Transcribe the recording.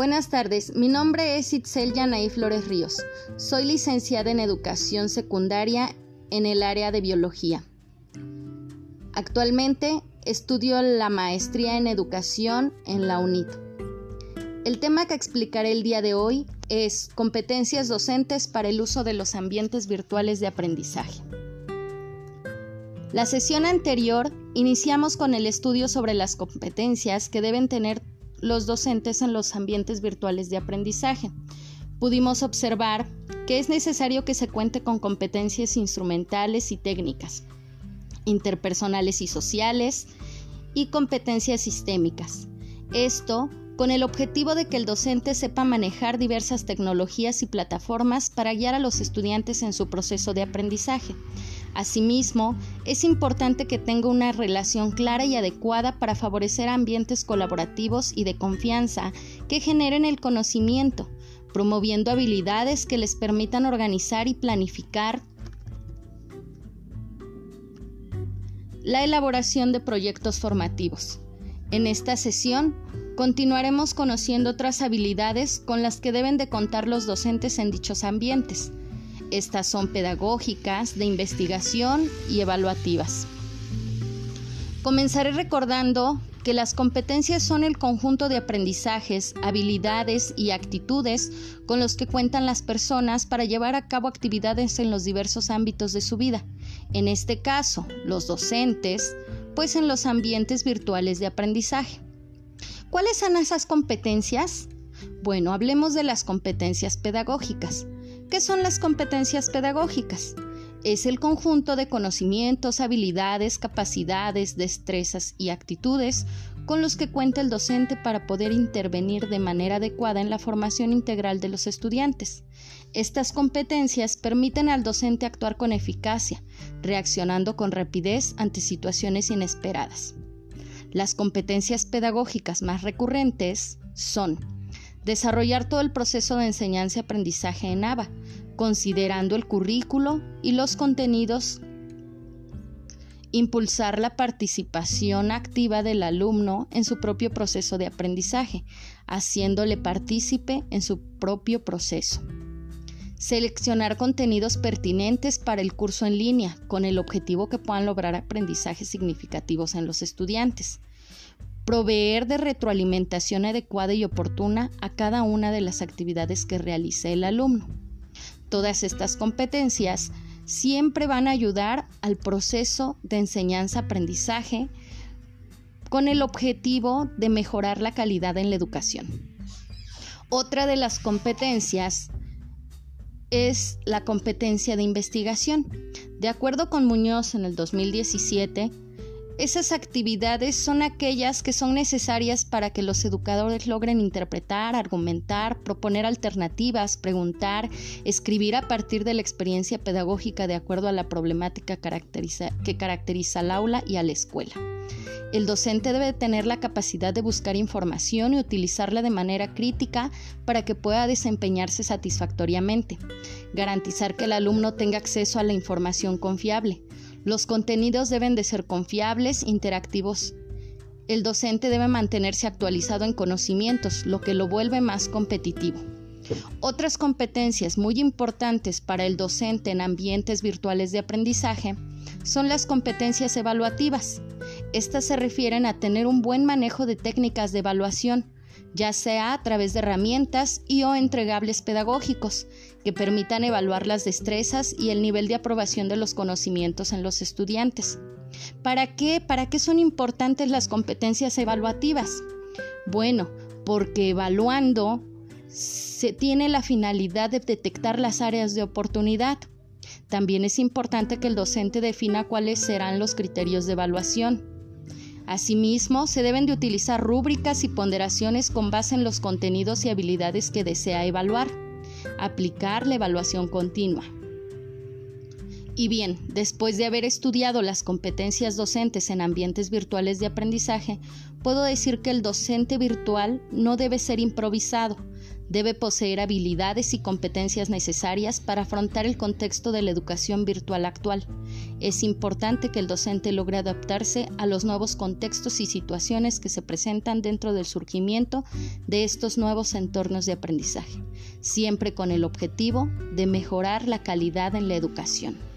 Buenas tardes, mi nombre es Itzel Yanaí Flores Ríos. Soy licenciada en Educación Secundaria en el área de Biología. Actualmente estudio la maestría en Educación en la UNIT. El tema que explicaré el día de hoy es competencias docentes para el uso de los ambientes virtuales de aprendizaje. La sesión anterior iniciamos con el estudio sobre las competencias que deben tener los docentes en los ambientes virtuales de aprendizaje. Pudimos observar que es necesario que se cuente con competencias instrumentales y técnicas, interpersonales y sociales, y competencias sistémicas. Esto con el objetivo de que el docente sepa manejar diversas tecnologías y plataformas para guiar a los estudiantes en su proceso de aprendizaje, Asimismo, es importante que tenga una relación clara y adecuada para favorecer ambientes colaborativos y de confianza que generen el conocimiento, promoviendo habilidades que les permitan organizar y planificar la elaboración de proyectos formativos. En esta sesión continuaremos conociendo otras habilidades con las que deben de contar los docentes en dichos ambientes estas son pedagógicas, de investigación y evaluativas. Comenzaré recordando que las competencias son el conjunto de aprendizajes, habilidades y actitudes con los que cuentan las personas para llevar a cabo actividades en los diversos ámbitos de su vida. En este caso, los docentes, pues en los ambientes virtuales de aprendizaje. ¿Cuáles son esas competencias? Bueno, hablemos de las competencias pedagógicas. ¿Qué son las competencias pedagógicas? Es el conjunto de conocimientos, habilidades, capacidades, destrezas y actitudes con los que cuenta el docente para poder intervenir de manera adecuada en la formación integral de los estudiantes. Estas competencias permiten al docente actuar con eficacia, reaccionando con rapidez ante situaciones inesperadas. Las competencias pedagógicas más recurrentes son desarrollar todo el proceso de enseñanza-aprendizaje en ABA, considerando el currículo y los contenidos, impulsar la participación activa del alumno en su propio proceso de aprendizaje, haciéndole partícipe en su propio proceso. Seleccionar contenidos pertinentes para el curso en línea con el objetivo que puedan lograr aprendizajes significativos en los estudiantes proveer de retroalimentación adecuada y oportuna a cada una de las actividades que realice el alumno. Todas estas competencias siempre van a ayudar al proceso de enseñanza-aprendizaje con el objetivo de mejorar la calidad en la educación. Otra de las competencias es la competencia de investigación. De acuerdo con Muñoz en el 2017, esas actividades son aquellas que son necesarias para que los educadores logren interpretar, argumentar, proponer alternativas, preguntar, escribir a partir de la experiencia pedagógica de acuerdo a la problemática que caracteriza al aula y a la escuela. El docente debe tener la capacidad de buscar información y utilizarla de manera crítica para que pueda desempeñarse satisfactoriamente. Garantizar que el alumno tenga acceso a la información confiable. Los contenidos deben de ser confiables, interactivos. El docente debe mantenerse actualizado en conocimientos, lo que lo vuelve más competitivo. Otras competencias muy importantes para el docente en ambientes virtuales de aprendizaje son las competencias evaluativas. Estas se refieren a tener un buen manejo de técnicas de evaluación, ya sea a través de herramientas y o entregables pedagógicos que permitan evaluar las destrezas y el nivel de aprobación de los conocimientos en los estudiantes. ¿Para qué? ¿Para qué son importantes las competencias evaluativas? Bueno, porque evaluando se tiene la finalidad de detectar las áreas de oportunidad. También es importante que el docente defina cuáles serán los criterios de evaluación. Asimismo, se deben de utilizar rúbricas y ponderaciones con base en los contenidos y habilidades que desea evaluar. Aplicar la evaluación continua. Y bien, después de haber estudiado las competencias docentes en ambientes virtuales de aprendizaje, puedo decir que el docente virtual no debe ser improvisado, Debe poseer habilidades y competencias necesarias para afrontar el contexto de la educación virtual actual. Es importante que el docente logre adaptarse a los nuevos contextos y situaciones que se presentan dentro del surgimiento de estos nuevos entornos de aprendizaje, siempre con el objetivo de mejorar la calidad en la educación.